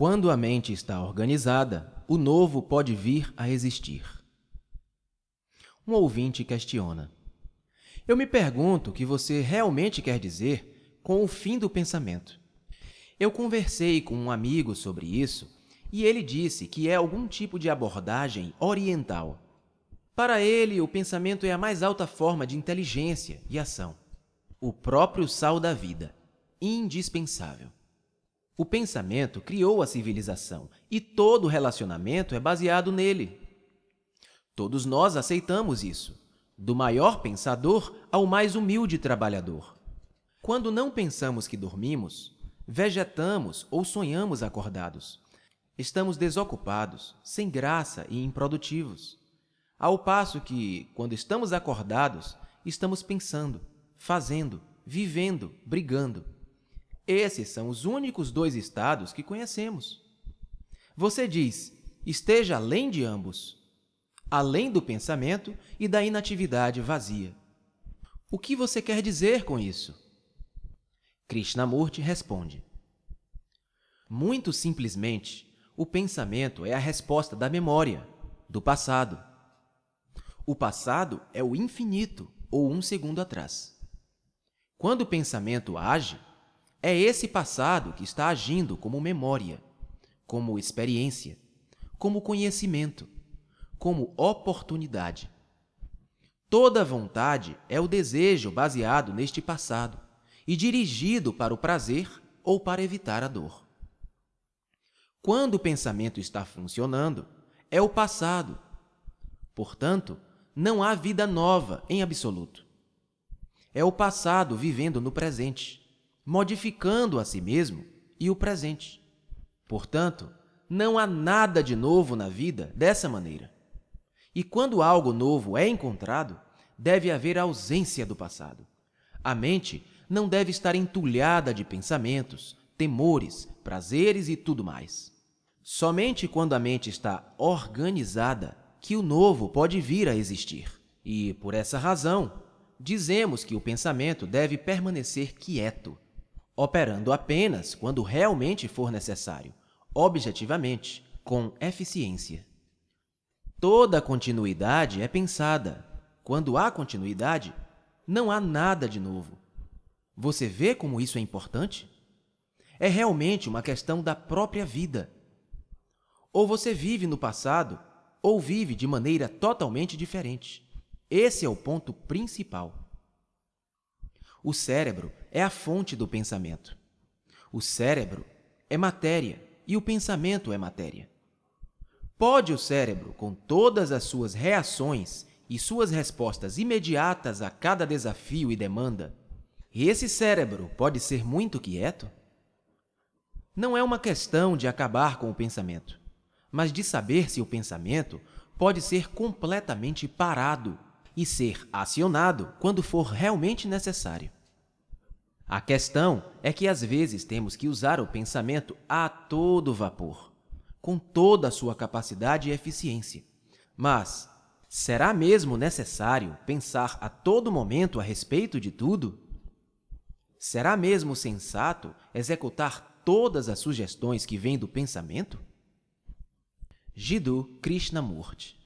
Quando a mente está organizada, o novo pode vir a existir. Um ouvinte questiona: Eu me pergunto o que você realmente quer dizer com o fim do pensamento. Eu conversei com um amigo sobre isso e ele disse que é algum tipo de abordagem oriental. Para ele, o pensamento é a mais alta forma de inteligência e ação. O próprio sal da vida, indispensável. O pensamento criou a civilização e todo relacionamento é baseado nele. Todos nós aceitamos isso, do maior pensador ao mais humilde trabalhador. Quando não pensamos que dormimos, vegetamos ou sonhamos acordados. Estamos desocupados, sem graça e improdutivos. Ao passo que, quando estamos acordados, estamos pensando, fazendo, vivendo, brigando. Esses são os únicos dois estados que conhecemos. Você diz, esteja além de ambos, além do pensamento e da inatividade vazia. O que você quer dizer com isso? Krishnamurti responde: Muito simplesmente, o pensamento é a resposta da memória, do passado. O passado é o infinito ou um segundo atrás. Quando o pensamento age, é esse passado que está agindo como memória, como experiência, como conhecimento, como oportunidade. Toda vontade é o desejo baseado neste passado e dirigido para o prazer ou para evitar a dor. Quando o pensamento está funcionando, é o passado. Portanto, não há vida nova em absoluto. É o passado vivendo no presente, modificando a si mesmo e o presente. Portanto, não há nada de novo na vida dessa maneira. E quando algo novo é encontrado, deve haver ausência do passado. A mente não deve estar entulhada de pensamentos, temores, prazeres e tudo mais. Somente quando a mente está organizada que o novo pode vir a existir. E, por essa razão, dizemos que o pensamento deve permanecer quieto, operando apenas quando realmente for necessário, objetivamente, com eficiência. Toda continuidade é pensada. Quando há continuidade, não há nada de novo. Você vê como isso é importante? É realmente uma questão da própria vida. Ou você vive no passado ou vive de maneira totalmente diferente. Esse é o ponto principal. O cérebro é a fonte do pensamento. O cérebro é matéria e o pensamento é matéria. Pode o cérebro, com todas as suas reações e suas respostas imediatas a cada desafio e demanda, esse cérebro pode ser muito quieto? Não é uma questão de acabar com o pensamento mas de saber se o pensamento pode ser completamente parado e ser acionado quando for realmente necessário. A questão é que às vezes temos que usar o pensamento a todo vapor, com toda a sua capacidade e eficiência. Mas será mesmo necessário pensar a todo momento a respeito de tudo? Será mesmo sensato executar todas as sugestões que vêm do pensamento? Jiddu Krishnamurti